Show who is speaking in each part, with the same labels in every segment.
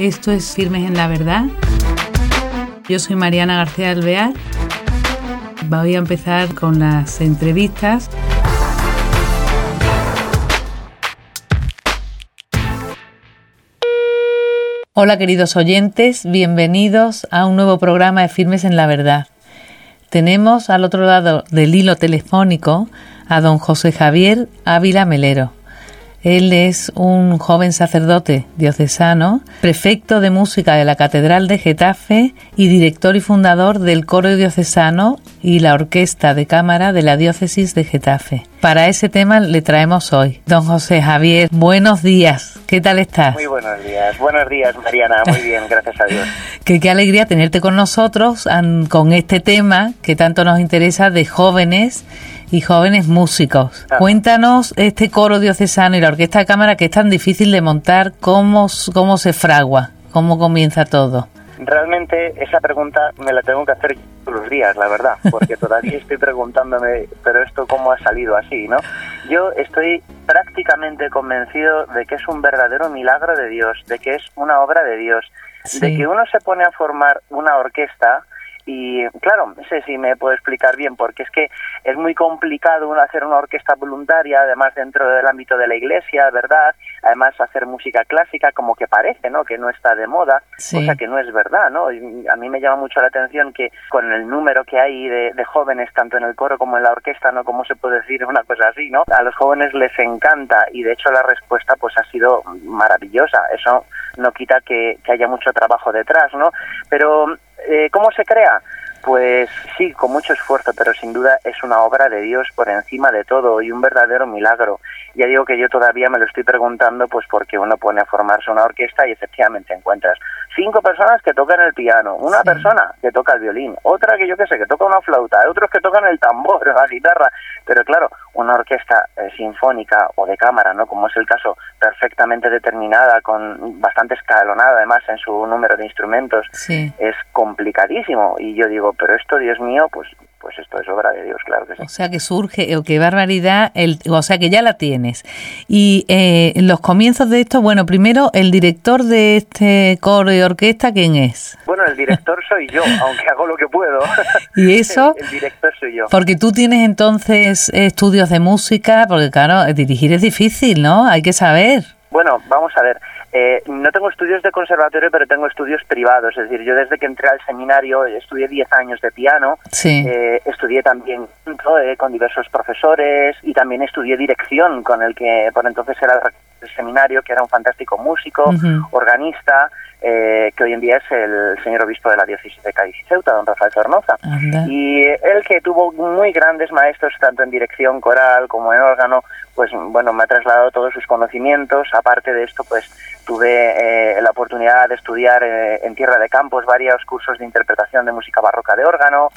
Speaker 1: Esto es Firmes en la Verdad. Yo soy Mariana García Alvear. Voy a empezar con las entrevistas. Hola queridos oyentes, bienvenidos a un nuevo programa de Firmes en la Verdad. Tenemos al otro lado del hilo telefónico a don José Javier Ávila Melero. Él es un joven sacerdote diocesano, prefecto de música de la Catedral de Getafe y director y fundador del coro diocesano y la orquesta de cámara de la diócesis de Getafe. Para ese tema le traemos hoy. Don José Javier, buenos días. ¿Qué tal estás?
Speaker 2: Muy buenos días. Buenos días, Mariana. Muy bien, gracias a Dios.
Speaker 1: que qué alegría tenerte con nosotros con este tema que tanto nos interesa de jóvenes y jóvenes músicos. Cuéntanos este coro diocesano y la orquesta de cámara que es tan difícil de montar, cómo, cómo se fragua, cómo comienza todo.
Speaker 2: Realmente esa pregunta me la tengo que hacer todos los días, la verdad, porque todavía estoy preguntándome, pero esto cómo ha salido así, ¿no? Yo estoy prácticamente convencido de que es un verdadero milagro de Dios, de que es una obra de Dios, de que uno se pone a formar una orquesta y claro, no sé si me puedo explicar bien, porque es que es muy complicado hacer una orquesta voluntaria, además dentro del ámbito de la iglesia, ¿verdad? Además hacer música clásica como que parece, ¿no? Que no está de moda, cosa que no es verdad, ¿no? a mí me llama mucho la atención que con el número que hay de, de, jóvenes, tanto en el coro como en la orquesta, ¿no? ¿Cómo se puede decir una cosa así, ¿no? A los jóvenes les encanta y de hecho la respuesta pues ha sido maravillosa. Eso no quita que, que haya mucho trabajo detrás, ¿no? Pero eh, ¿Cómo se crea? Pues sí, con mucho esfuerzo, pero sin duda es una obra de Dios por encima de todo y un verdadero milagro. Ya digo que yo todavía me lo estoy preguntando, pues porque uno pone a formarse una orquesta y efectivamente encuentras cinco personas que tocan el piano, una persona que toca el violín, otra que yo qué sé, que toca una flauta, otros que tocan el tambor, la guitarra, pero claro, una orquesta eh, sinfónica o de cámara, ¿no? Como es el caso, perfectamente determinada, con bastante escalonada además en su número de instrumentos, es complicadísimo. Y yo digo, pero esto, Dios mío, pues pues esto es obra de Dios, claro que sí.
Speaker 1: O sea que surge, o qué barbaridad, el, o sea que ya la tienes. Y eh, los comienzos de esto, bueno, primero, el director de este coro y orquesta, ¿quién es?
Speaker 2: Bueno, el director soy yo, aunque hago lo que puedo.
Speaker 1: ¿Y eso?
Speaker 2: El, director soy yo.
Speaker 1: Porque tú tienes entonces estudios de música, porque claro, dirigir es difícil, ¿no? Hay que saber.
Speaker 2: Bueno, vamos a ver. Eh, no tengo estudios de conservatorio, pero tengo estudios privados. Es decir, yo desde que entré al seminario estudié 10 años de piano, eh, estudié también eh, con diversos profesores y también estudié dirección con el que por entonces era el seminario, que era un fantástico músico, organista, eh, que hoy en día es el señor obispo de la diócesis de Cádiz y Ceuta, don Rafael Sornoza. Y él que tuvo muy grandes maestros, tanto en dirección coral como en órgano, pues bueno, me ha trasladado todos sus conocimientos. Aparte de esto, pues tuve eh, la oportunidad de estudiar eh, en Tierra de Campos varios cursos de interpretación de música barroca de órgano.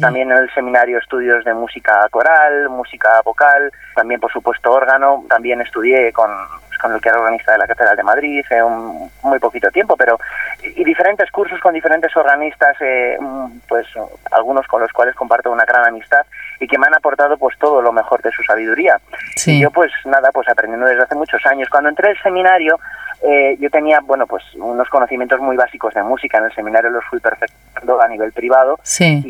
Speaker 2: también en el seminario estudios de música coral, música vocal, también por supuesto órgano. También estudié con con el que era organista de la Catedral de Madrid, eh, un, muy poquito tiempo, pero y diferentes cursos con diferentes organistas, eh, mm, pues algunos con los cuales comparto una gran amistad y que me han aportado pues todo lo mejor de su sabiduría. Y yo pues nada, pues aprendiendo desde hace muchos años. Cuando entré al seminario, eh, yo tenía, bueno, pues unos conocimientos muy básicos de música. En el seminario los fui perfectando a nivel privado.
Speaker 1: Sí.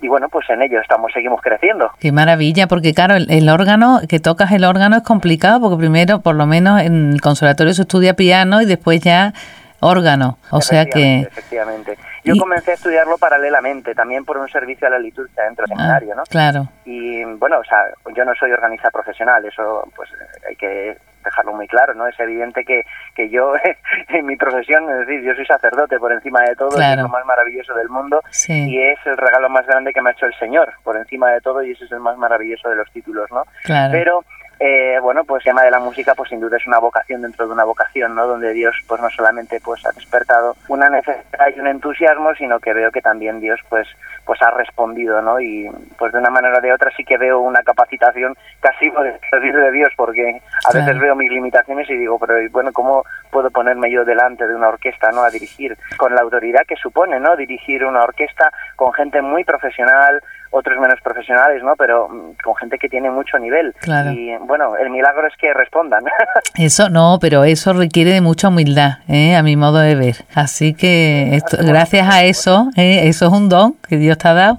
Speaker 2: Y, bueno, pues en ello estamos, seguimos creciendo.
Speaker 1: Qué maravilla, porque claro, el, órgano, que tocas el órgano es complicado, porque primero, por lo menos en el conservatorio se estudia piano y después ya órgano. O sea que.
Speaker 2: Efectivamente. Yo comencé a estudiarlo paralelamente, también por un servicio a la liturgia dentro del ah, seminario, ¿no?
Speaker 1: Claro.
Speaker 2: Y bueno, o sea, yo no soy organista profesional, eso pues hay que dejarlo muy claro, ¿no? Es evidente que, que yo, en mi profesión, es decir, yo soy sacerdote por encima de todo, es lo más maravilloso del mundo y es el regalo más grande que me ha hecho el Señor, por encima de todo, y ese es el más maravilloso de los títulos, ¿no?
Speaker 1: Claro.
Speaker 2: Pero eh, bueno, pues el tema de la música, pues sin duda es una vocación dentro de una vocación, ¿no? Donde Dios, pues no solamente pues ha despertado una necesidad y un entusiasmo, sino que veo que también Dios, pues, pues ha respondido, ¿no? Y pues de una manera o de otra sí que veo una capacitación casi de servir de Dios, porque a veces veo mis limitaciones y digo, pero bueno, ¿cómo puedo ponerme yo delante de una orquesta, ¿no? A dirigir con la autoridad que supone, ¿no? Dirigir una orquesta con gente muy profesional, otros menos profesionales, ¿no? Pero mm, con gente que tiene mucho nivel. Y bueno, el milagro es que respondan.
Speaker 1: Eso no, pero eso requiere de mucha humildad, ¿eh? a mi modo de ver. Así que gracias a eso, ¿eh? eso es un don que Dios te ha dado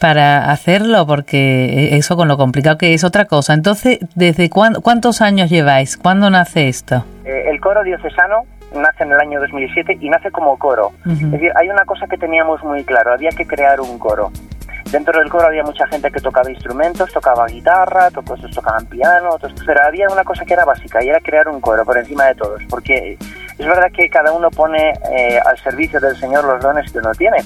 Speaker 1: para hacerlo, porque eso con lo complicado que es otra cosa. Entonces, ¿desde cuántos años lleváis? ¿Cuándo nace esto?
Speaker 2: Eh, el coro diocesano nace en el año 2007 y nace como coro. Es decir, hay una cosa que teníamos muy claro, había que crear un coro. Dentro del coro había mucha gente que tocaba instrumentos, tocaba guitarra, otros tocaban piano, otros, pero había una cosa que era básica y era crear un coro por encima de todos, porque es verdad que cada uno pone eh, al servicio del Señor los dones que uno tiene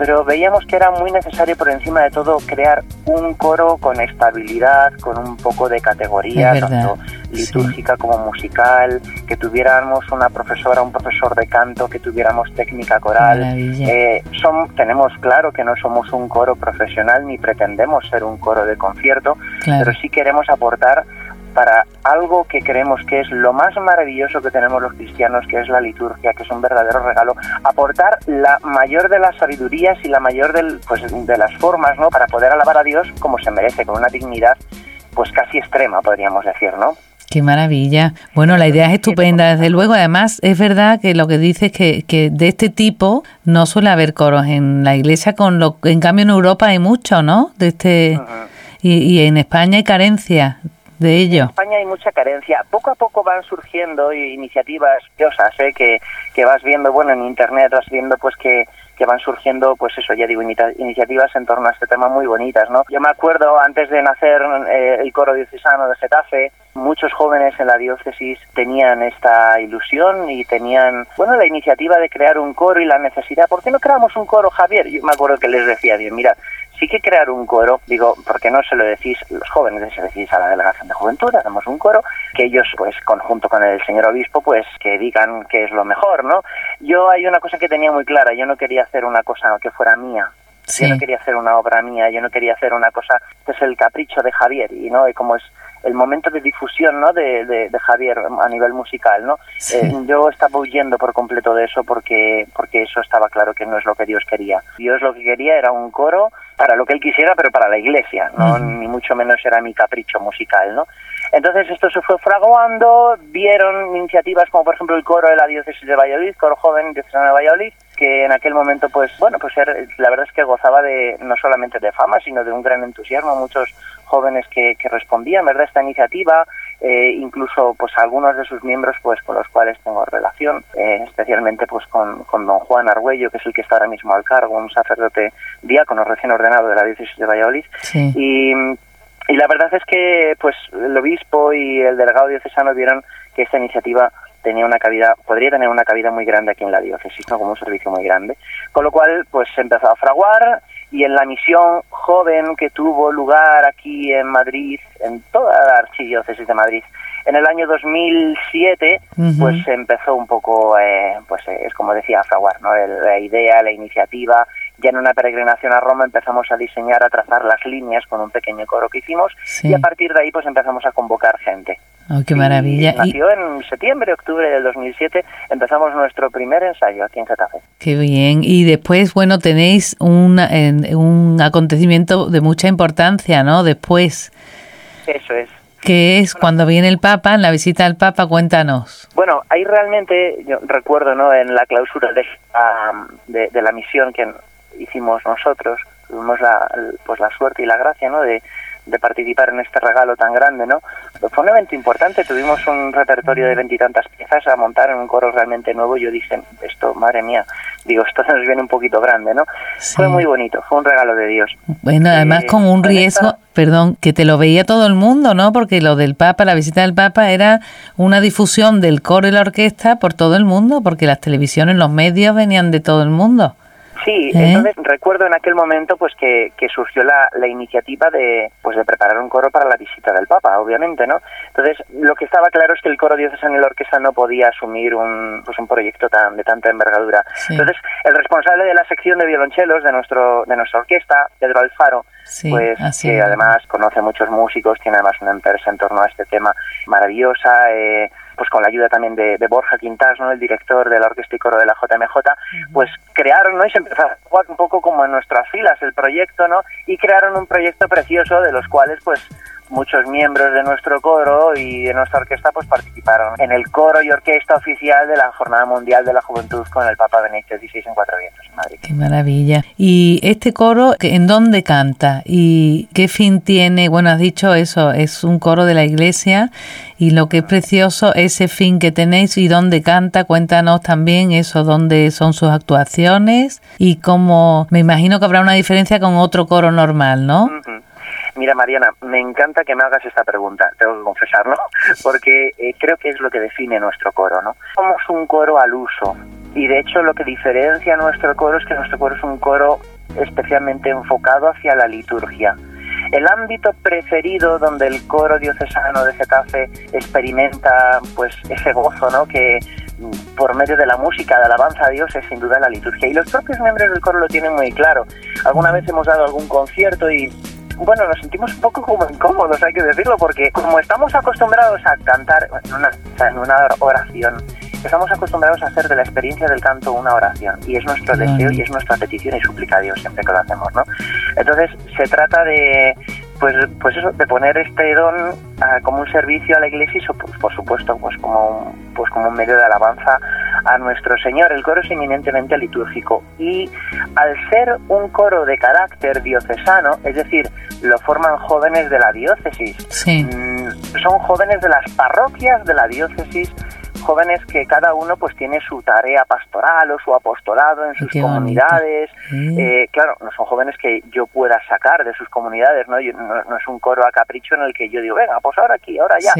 Speaker 2: pero veíamos que era muy necesario por encima de todo crear un coro con estabilidad, con un poco de categoría, tanto litúrgica como musical, que tuviéramos una profesora, un profesor de canto, que tuviéramos técnica coral. Eh, son, tenemos claro que no somos un coro profesional ni pretendemos ser un coro de concierto, pero sí queremos aportar para algo que creemos que es lo más maravilloso que tenemos los cristianos, que es la liturgia, que es un verdadero regalo, aportar la mayor de las sabidurías y la mayor del, pues, de las formas, ¿no? Para poder alabar a Dios como se merece, con una dignidad, pues casi extrema, podríamos decir, ¿no?
Speaker 1: Qué maravilla. Bueno, la idea es estupenda, desde luego. Además, es verdad que lo que dices es que, que de este tipo no suele haber coros en la iglesia, con lo en cambio en Europa hay mucho, ¿no? De este y, y en España hay carencia de ello.
Speaker 2: En España hay mucha carencia. Poco a poco van surgiendo iniciativas curiosas, ¿eh? que, que vas viendo, bueno, en Internet vas viendo pues que que van surgiendo, pues eso, ya digo, iniciativas en torno a este tema muy bonitas, ¿no? Yo me acuerdo, antes de nacer eh, el coro diocesano de Getafe, muchos jóvenes en la diócesis tenían esta ilusión y tenían, bueno, la iniciativa de crear un coro y la necesidad, ¿por qué no creamos un coro, Javier? Yo me acuerdo que les decía, bien, mira, sí que crear un coro, digo, porque no se lo decís los jóvenes, se lo decís a la delegación de juventud, hacemos un coro, que ellos, pues, conjunto con el señor obispo, pues, que digan que es lo mejor, ¿no? Yo hay una cosa que tenía muy clara, yo no quería hacer una cosa que fuera mía, Yo no quería hacer una obra mía, yo no quería hacer una cosa, que es el capricho de Javier, y no, y como es el momento de difusión ¿no? de, de, Javier a nivel musical. ¿no? Eh, yo estaba huyendo por completo de eso porque, porque eso estaba claro que no es lo que Dios quería. Dios lo que quería era un coro para lo que él quisiera, pero para la iglesia, ¿no? ni mucho menos era mi capricho musical. ¿no? Entonces esto se fue fraguando, vieron iniciativas como por ejemplo el coro de la diócesis de Valladolid, coro joven diocesano de Valladolid, que en aquel momento pues bueno pues la verdad es que gozaba de no solamente de fama sino de un gran entusiasmo muchos jóvenes que, que respondían verdad esta iniciativa eh, incluso pues algunos de sus miembros pues con los cuales tengo relación eh, especialmente pues con, con, don Juan Argüello que es el que está ahora mismo al cargo un sacerdote diácono recién ordenado de la diócesis de Valladolid y y la verdad es que pues el obispo y el delegado diocesano vieron que esta iniciativa tenía una cabida, podría tener una cabida muy grande aquí en la diócesis, ¿no? como un servicio muy grande. Con lo cual, pues se empezó a fraguar y en la misión joven que tuvo lugar aquí en Madrid, en toda la archidiócesis de Madrid, en el año 2007, pues se empezó un poco, eh, pues eh, es como decía, fraguar, ¿no? la idea, la iniciativa, ya en una peregrinación a Roma empezamos a diseñar, a trazar las líneas con un pequeño coro que hicimos y a partir de ahí pues empezamos a convocar gente.
Speaker 1: Oh, qué maravilla.
Speaker 2: nació en septiembre, octubre del 2007, empezamos nuestro primer ensayo aquí en Getafe.
Speaker 1: Qué bien. Y después, bueno, tenéis un, un acontecimiento de mucha importancia, ¿no? Después.
Speaker 2: Eso es.
Speaker 1: ¿Qué es cuando viene el Papa, en la visita al Papa? Cuéntanos.
Speaker 2: Bueno, ahí realmente, yo recuerdo, ¿no? En la clausura de, de, de la misión que hicimos nosotros, tuvimos la, pues la suerte y la gracia, ¿no? De, de participar en este regalo tan grande, ¿no? Fue un evento importante, tuvimos un repertorio de veintitantas piezas a montar en un coro realmente nuevo. Yo dije, esto, madre mía, digo, esto nos viene un poquito grande, ¿no? Fue muy bonito, fue un regalo de Dios.
Speaker 1: Bueno, además con un riesgo, perdón, que te lo veía todo el mundo, ¿no? Porque lo del Papa, la visita del Papa era una difusión del coro y la orquesta por todo el mundo, porque las televisiones, los medios venían de todo el mundo.
Speaker 2: Sí, ¿Eh? entonces recuerdo en aquel momento pues que, que surgió la, la, iniciativa de pues de preparar un coro para la visita del Papa, obviamente, ¿no? Entonces lo que estaba claro es que el coro diocesano y la orquesta no podía asumir un pues un proyecto tan de tanta envergadura. Entonces el responsable de la sección de violonchelos de nuestro de nuestra orquesta, Pedro Alfaro, pues que además conoce muchos músicos, tiene además una empresa en torno a este tema maravillosa. Eh, pues con la ayuda también de, Borja Quintas, ¿no? El director de la Orquesta y Coro de la JMJ, pues crearon, ¿no? Y se empezó a jugar un poco como en nuestras filas el proyecto, ¿no? Y crearon un proyecto precioso de los cuales, pues, muchos miembros de nuestro coro y de nuestra orquesta pues participaron en el coro y orquesta oficial de la Jornada Mundial de la Juventud con el Papa Benedicto XVI en Cuatro Vientos en Madrid.
Speaker 1: Qué maravilla. ¿Y este coro en dónde canta y qué fin tiene? Bueno, has dicho eso, es un coro de la iglesia y lo que es precioso, ese fin que tenéis y dónde canta, cuéntanos también eso, dónde son sus actuaciones y cómo, me imagino que habrá una diferencia con otro coro normal, ¿no?
Speaker 2: Mira, Mariana, me encanta que me hagas esta pregunta, tengo que confesarlo, porque eh, creo que es lo que define nuestro coro, ¿no? Somos un coro al uso, y de hecho lo que diferencia nuestro coro es que nuestro coro es un coro especialmente enfocado hacia la liturgia. El ámbito preferido donde el coro diocesano de Getafe experimenta pues ese gozo, ¿no? Que mm, por medio de la música, de alabanza a Dios, es sin duda la liturgia. Y los propios miembros del coro lo tienen muy claro. Alguna vez hemos dado algún concierto y bueno, nos sentimos un poco como incómodos, hay que decirlo, porque como estamos acostumbrados a cantar en una, en una oración, estamos acostumbrados a hacer de la experiencia del canto una oración y es nuestro deseo y es nuestra petición y súplica a Dios siempre que lo hacemos, ¿no? Entonces se trata de pues, pues eso, de poner este don ah, como un servicio a la iglesia y pues, por supuesto pues como, pues como un medio de alabanza a nuestro Señor. El coro es eminentemente litúrgico y al ser un coro de carácter diocesano, es decir, lo forman jóvenes de la diócesis, mm, son jóvenes de las parroquias de la diócesis, jóvenes que cada uno pues tiene su tarea pastoral o su apostolado en sus comunidades. Eh, claro, no son jóvenes que yo pueda sacar de sus comunidades, ¿no? no, es un coro a capricho en el que yo digo, venga, pues ahora aquí, ahora ya.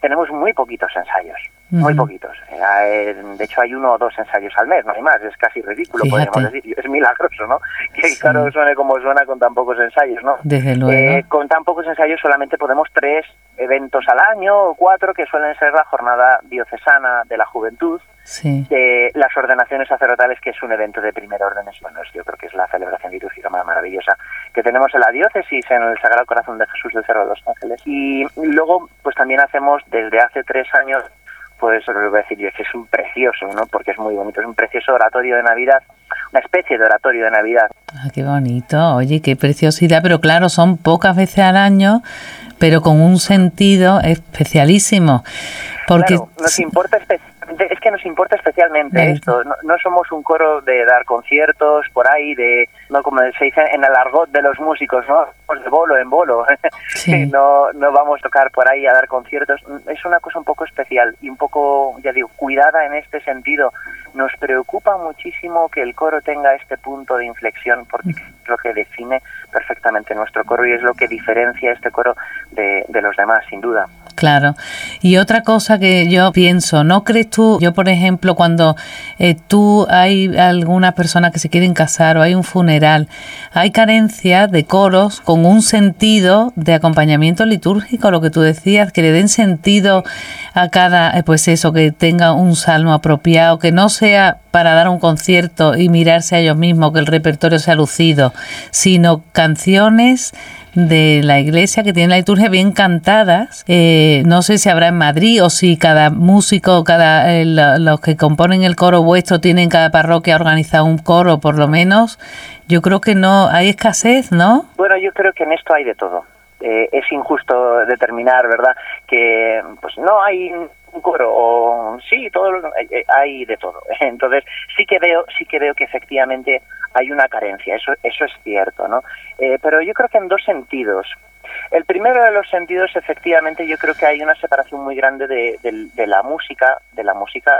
Speaker 2: Tenemos muy poquitos ensayos, muy poquitos. Eh, de hecho, hay uno o dos ensayos al mes, no hay más, es casi ridículo, podríamos decir. Es milagroso, ¿no? Que el coro suene como suena con tan pocos ensayos, ¿no?
Speaker 1: Desde luego. Eh,
Speaker 2: con tan pocos ensayos solamente podemos tres eventos al año o cuatro que suelen ser la jornada diocesana de la juventud, de las ordenaciones sacerdotales, que es un evento de primer orden, bueno, yo creo que es la celebración litúrgica más maravillosa que tenemos en la diócesis, en el Sagrado Corazón de Jesús del Cerro de los Ángeles. Y luego, pues también hacemos desde hace tres años, pues lo voy a decir yo, que es un precioso, ¿no? Porque es muy bonito, es un precioso oratorio de Navidad, una especie de oratorio de Navidad.
Speaker 1: Ah, qué bonito, oye, qué preciosidad, pero claro, son pocas veces al año pero con un sentido especialísimo. Porque
Speaker 2: nos importa es que nos importa especialmente esto. No, somos un coro de dar conciertos por ahí, de no como se dice en el argot de los músicos, no de bolo en bolo. no no vamos a tocar por ahí a dar conciertos. Es una cosa un poco especial y un poco ya digo cuidada en este sentido. Nos preocupa muchísimo que el coro tenga este punto de inflexión porque es lo que define perfectamente nuestro coro y es lo que diferencia este coro de, los demás, sin duda.
Speaker 1: Claro. Y otra cosa que yo pienso, ¿no crees tú, yo por ejemplo, cuando eh, tú hay alguna persona que se quieren casar o hay un funeral, hay carencia de coros con un sentido de acompañamiento litúrgico, lo que tú decías, que le den sentido a cada, eh, pues eso, que tenga un salmo apropiado, que no sea para dar un concierto y mirarse a ellos mismos, que el repertorio sea lucido, sino canciones de la iglesia que tiene la liturgia bien cantadas. Eh, no sé si habrá en Madrid o si cada músico, cada eh, los que componen el coro vuestro tienen cada parroquia organizado un coro, por lo menos. Yo creo que no hay escasez, ¿no?
Speaker 2: Bueno, yo creo que en esto hay de todo. Eh, es injusto determinar, ¿verdad? Que pues no hay un coro o sí, todo hay de todo. Entonces sí que veo, sí que veo que efectivamente hay una carencia, eso, eso es cierto, ¿no? Eh, pero yo creo que en dos sentidos. El primero de los sentidos, efectivamente, yo creo que hay una separación muy grande de, de, la música, de la música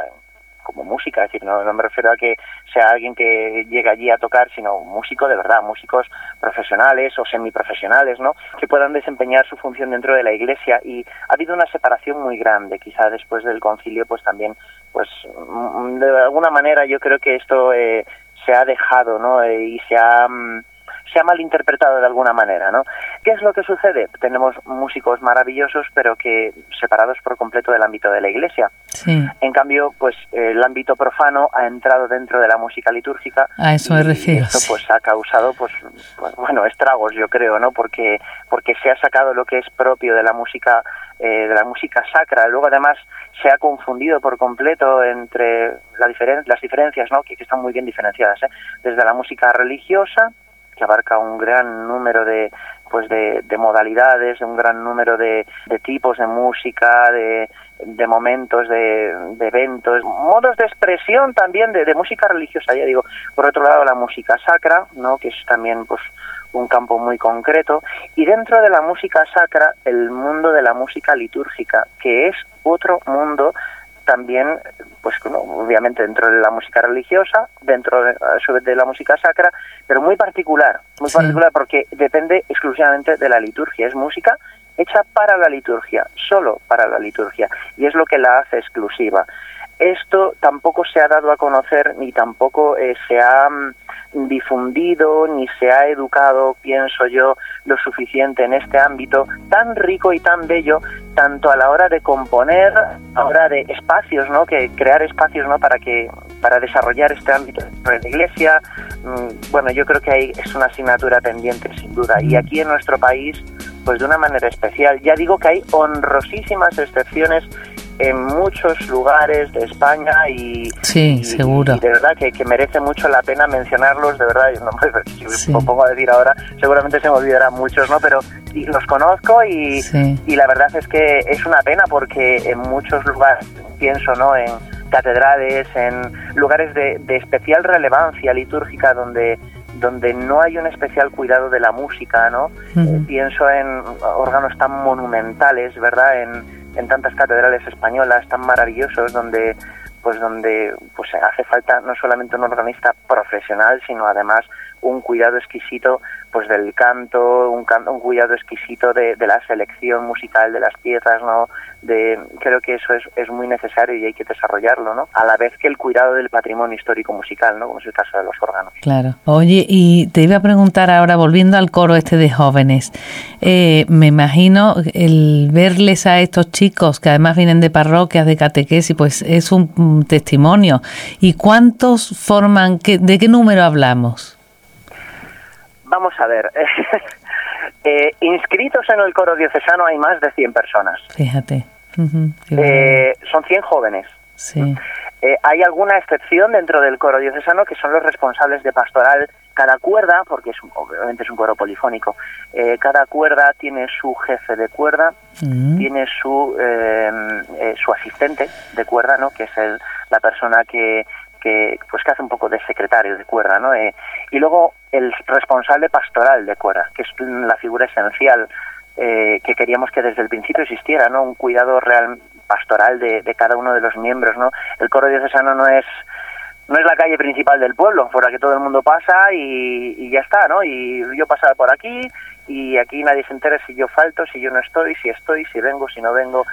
Speaker 2: como música, es decir, no, me refiero a que sea alguien que llegue allí a tocar, sino músico de verdad, músicos profesionales o semiprofesionales, ¿no? Que puedan desempeñar su función dentro de la iglesia y ha habido una separación muy grande, quizá después del concilio, pues también, pues mm, de alguna manera yo creo que esto eh, se ha dejado, ¿no? Eh, y se ha mm, se ha malinterpretado de alguna manera, ¿no? ¿Qué es lo que sucede? Tenemos músicos maravillosos, pero que separados por completo del ámbito de la iglesia. En cambio, pues el ámbito profano ha entrado dentro de la música litúrgica.
Speaker 1: A eso me refiero.
Speaker 2: esto pues ha causado, pues, pues, bueno, estragos, yo creo, ¿no? Porque porque se ha sacado lo que es propio de la música eh, de la música sacra. Luego, además, se ha confundido por completo entre la diferen las diferencias, ¿no? Que, que, están muy bien diferenciadas, ¿eh? desde la música religiosa que abarca un gran número de pues de, modalidades, un gran número de, tipos de música, de, de momentos, de, eventos, modos de expresión también de, música religiosa, ya digo. Por otro lado, la música sacra, ¿no? que es también pues un campo muy concreto, y dentro de la música sacra, el mundo de la música litúrgica, que es otro mundo también, pues obviamente dentro de la música religiosa, dentro de, de la música sacra, pero muy particular, muy particular porque depende exclusivamente de la liturgia, es música hecha para la liturgia, solo para la liturgia, y es lo que la hace exclusiva. Esto tampoco se ha dado a conocer ni tampoco eh, se ha mm, difundido ni se ha educado, pienso yo, lo suficiente en este ámbito tan rico y tan bello, tanto a la hora de componer, a la hora de espacios, ¿no? Que crear espacios, ¿no? Para que para desarrollar este ámbito en la Iglesia, mm, bueno, yo creo que hay, es una asignatura pendiente sin duda. Y aquí en nuestro país, pues de una manera especial. Ya digo que hay honrosísimas excepciones en muchos lugares de España y,
Speaker 1: sí, seguro.
Speaker 2: de verdad que, merece mucho la pena mencionarlos, de verdad, no, si me pongo a decir ahora, seguramente se me olvidarán muchos, ¿no? Pero los conozco y, y la verdad es que es una pena porque en muchos lugares, pienso, ¿no? En catedrales, en lugares de, de especial relevancia litúrgica donde donde no hay un especial cuidado de la música, ¿no? Eh, pienso en órganos tan monumentales, ¿verdad? En, en tantas catedrales españolas tan maravillosos donde pues donde pues hace falta no solamente un organista profesional sino además un cuidado exquisito pues del canto un, un cuidado exquisito de, de, la selección musical de las piezas no de creo que eso es, es muy necesario y hay que desarrollarlo no a la vez que el cuidado del patrimonio histórico musical no como es el caso de los órganos.
Speaker 1: Claro. Oye y te iba a preguntar ahora volviendo al coro este de jóvenes eh, me imagino el verles a estos chicos que además vienen de parroquias de catequesis pues es un testimonio. Y cuántos forman de qué número hablamos
Speaker 2: Vamos a ver. eh, inscritos en el coro diocesano hay más de 100 personas.
Speaker 1: Fíjate.
Speaker 2: eh, son 100 jóvenes.
Speaker 1: Sí.
Speaker 2: Eh, hay alguna excepción dentro del coro diocesano que son los responsables de pastoral. Cada cuerda, porque es obviamente es un coro polifónico, eh, cada cuerda tiene su jefe de cuerda, mm. tiene su eh, su asistente de cuerda, ¿no? Que es el, la persona que que pues que hace un poco de secretario de cuerda, ¿no? Eh, y luego el responsable pastoral de cuerda, que es la figura esencial eh, que queríamos que desde el principio existiera, ¿no? Un cuidado real pastoral de, cada uno de los miembros, ¿no? El coro diocesano no es no es la calle principal del pueblo, por la que todo el mundo pasa y, y ya está, ¿no? Y yo pasaba por aquí y aquí nadie se entera si yo falto, si yo no estoy, si estoy, si vengo, si no vengo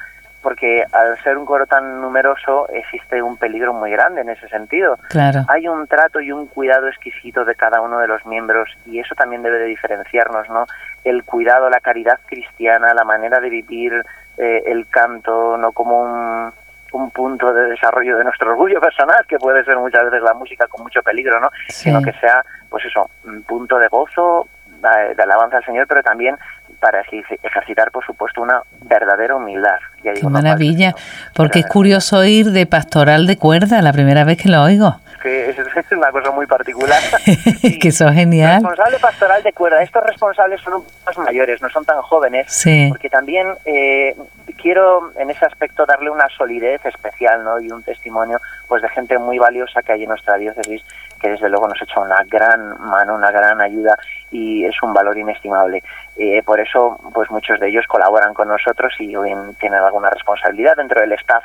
Speaker 2: porque al ser un coro tan numeroso existe un peligro muy grande en ese sentido.
Speaker 1: Claro.
Speaker 2: Hay un trato y un cuidado exquisito de cada uno de los miembros y eso también debe de diferenciarnos, ¿no? El cuidado, la caridad cristiana, la manera de vivir eh, el canto, no como un, un punto de desarrollo de nuestro orgullo personal, que puede ser muchas veces la música con mucho peligro, ¿no? Sino que sea, pues eso, un punto de gozo, de alabanza al Señor, pero también para ejercitar, por supuesto, una verdadera humildad.
Speaker 1: Qué maravilla, porque es curioso ir de pastoral de cuerda, la primera vez que lo oigo.
Speaker 2: Que es, una cosa muy particular.
Speaker 1: que eso es genial.
Speaker 2: Responsable pastoral de cuerda. Estos responsables son más mayores, no son tan jóvenes,
Speaker 1: sí.
Speaker 2: porque también eh, quiero en ese aspecto darle una solidez especial ¿no? y un testimonio pues de gente muy valiosa que hay en nuestra diócesis que desde luego nos ha hecho una gran mano, una gran ayuda y es un valor inestimable. Eh, por eso, pues muchos de ellos colaboran con nosotros y tienen alguna responsabilidad dentro del staff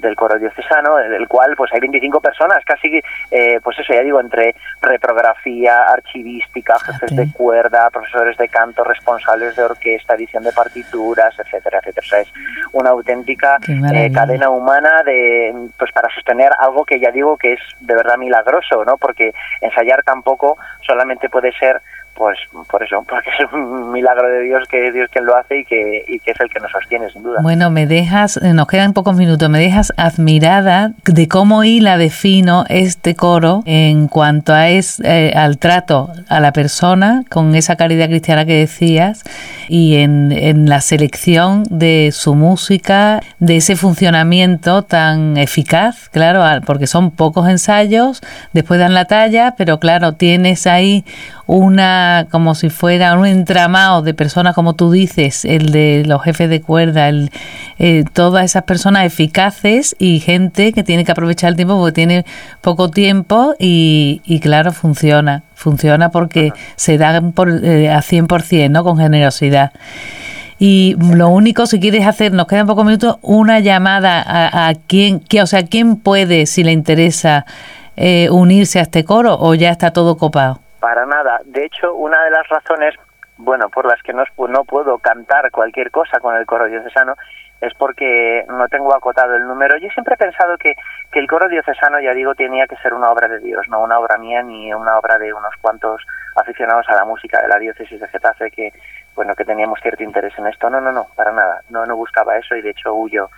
Speaker 2: del coro diocesano, del cual pues hay 25 personas, casi, eh, pues eso ya digo, entre reprografía, archivística, jefes de cuerda, profesores de canto, responsables de orquesta, edición de partituras, etcétera, etcétera. O sea, es una auténtica eh, cadena humana de, pues para sostener algo que ya digo que es de verdad milagroso, ¿no? Porque ensayar tampoco solamente puede ser pues por eso, porque es un milagro de Dios que es Dios quien lo hace y que, y que es el que nos sostiene, sin duda.
Speaker 1: Bueno, me dejas, eh, nos quedan pocos minutos, me dejas admirada de cómo hila de fino este coro en cuanto a es, eh, al trato a la persona, con esa caridad cristiana que decías, y en, en la selección de su música, de ese funcionamiento tan eficaz, claro, porque son pocos ensayos, después dan la talla, pero claro, tienes ahí una como si fuera un entramado de personas como tú dices el de los jefes de cuerda el, eh, todas esas personas eficaces y gente que tiene que aprovechar el tiempo porque tiene poco tiempo y, y claro funciona funciona porque se da por, eh, a 100% ¿no? con generosidad y lo único, si quieres hacer, nos quedan pocos minutos, una llamada a, a quién, que, o sea, quién puede, si le interesa, eh, unirse a este coro o ya está todo copado.
Speaker 2: Para nada. De hecho, una de las razones, bueno, por las que no, no puedo cantar cualquier cosa con el coro diocesano es porque no tengo acotado el número. Yo siempre he pensado que, que el coro diocesano, ya digo, tenía que ser una obra de Dios, no una obra mía ni una obra de unos cuantos aficionados a la música de la diócesis de Getafe que, bueno, que teníamos cierto interés en esto. No, no, no, para nada. No, no buscaba eso y de hecho huyo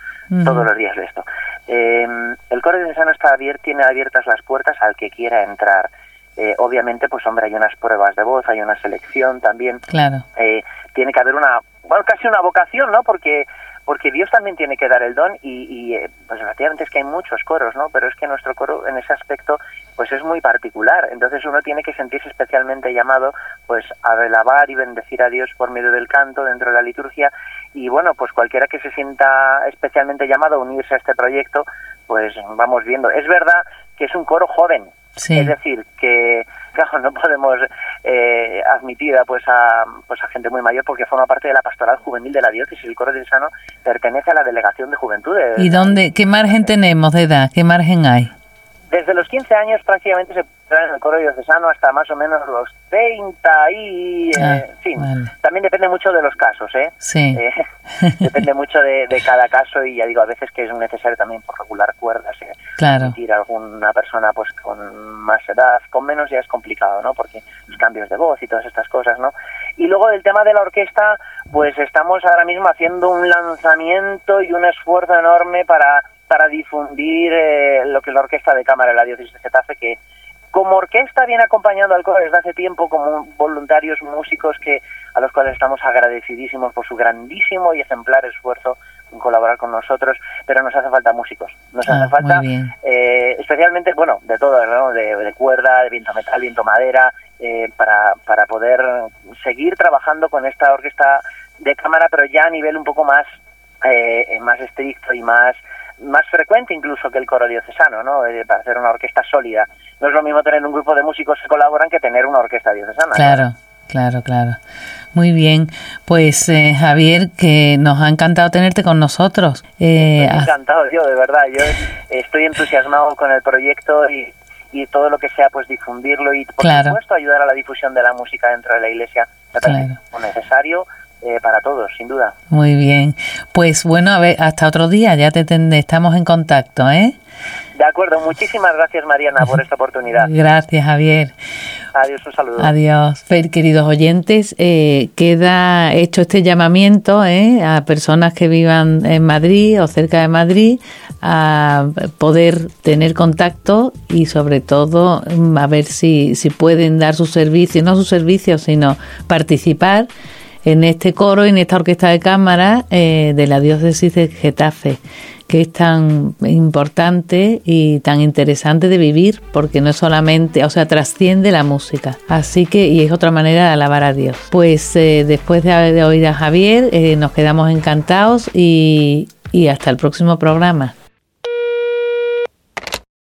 Speaker 2: todos los días de esto. Eh, el coro diocesano está abierto, tiene abiertas las puertas al que quiera entrar. Eh, obviamente, pues hombre, hay unas pruebas de voz, hay una selección también.
Speaker 1: Claro.
Speaker 2: Eh, tiene que haber una, bueno, casi una vocación, ¿no? Porque porque Dios también tiene que dar el don y, y eh, pues relativamente es que hay muchos coros, ¿no? Pero es que nuestro coro en ese aspecto pues es muy particular, entonces uno tiene que sentirse especialmente llamado pues a alabar y bendecir a Dios por medio del canto dentro de la liturgia y bueno, pues cualquiera que se sienta especialmente llamado a unirse a este proyecto, pues vamos viendo. Es verdad que es un coro joven, es decir, que claro, no podemos eh, admitir pues a, pues a gente muy mayor porque forma parte de la pastoral juvenil de la diócesis. El coro diocesano pertenece a la delegación de juventud.
Speaker 1: ¿Y dónde, qué margen tenemos de edad? ¿Qué margen hay?
Speaker 2: Desde los 15 años prácticamente se en el coro diocesano hasta más o menos los 30 y... Eh, ah, también depende mucho de los casos, ¿eh?
Speaker 1: Sí.
Speaker 2: Eh, depende mucho de, cada caso y ya digo, a veces que es necesario también por regular cuerdas. Eh,
Speaker 1: claro.
Speaker 2: a alguna persona pues con más edad, con menos ya es complicado, ¿no? Porque los cambios de voz y todas estas cosas, ¿no? Y luego del tema de la orquesta, pues estamos ahora mismo haciendo un lanzamiento y un esfuerzo enorme para para difundir eh, lo que es la orquesta de cámara de la diócesis de Getafe, que como orquesta viene acompañando al coro desde hace tiempo como voluntarios músicos que a los cuales estamos agradecidísimos por su grandísimo y ejemplar esfuerzo en colaborar con nosotros, pero nos hace falta músicos, nos hace ah, falta eh, especialmente, bueno, de todo, ¿no? de, cuerda, de viento metal, viento madera, eh, para, para poder seguir trabajando con esta orquesta de cámara, pero ya a nivel un poco más, eh, más estricto y más más frecuente incluso que el coro diocesano, ¿no? Eh, para hacer una orquesta sólida. No es lo mismo tener un grupo de músicos que colaboran que tener una orquesta diocesana.
Speaker 1: Claro, claro, claro. Muy bien, pues eh, Javier, que nos ha encantado tenerte con nosotros.
Speaker 2: Eh, encantado yo, de verdad. Yo estoy entusiasmado con el proyecto y, y todo lo que sea, pues difundirlo y, por supuesto, ayudar a la difusión de la música dentro de la iglesia. Me parece necesario eh, para todos, sin duda.
Speaker 1: Muy bien. Pues bueno, a ver, hasta otro día, ya te estamos en contacto, ¿eh?
Speaker 2: De acuerdo, muchísimas gracias Mariana por esta oportunidad.
Speaker 1: Gracias Javier.
Speaker 2: Adiós, un saludo.
Speaker 1: Adiós. Queridos oyentes, eh, queda hecho este llamamiento eh, a personas que vivan en Madrid o cerca de Madrid a poder tener contacto y sobre todo a ver si, si pueden dar su servicio, no su servicio, sino participar en este coro y en esta orquesta de cámara eh, de la diócesis de Getafe, que es tan importante y tan interesante de vivir, porque no es solamente, o sea, trasciende la música. Así que, y es otra manera de alabar a Dios. Pues eh, después de, oír a Javier, eh, nos quedamos encantados y hasta el próximo programa.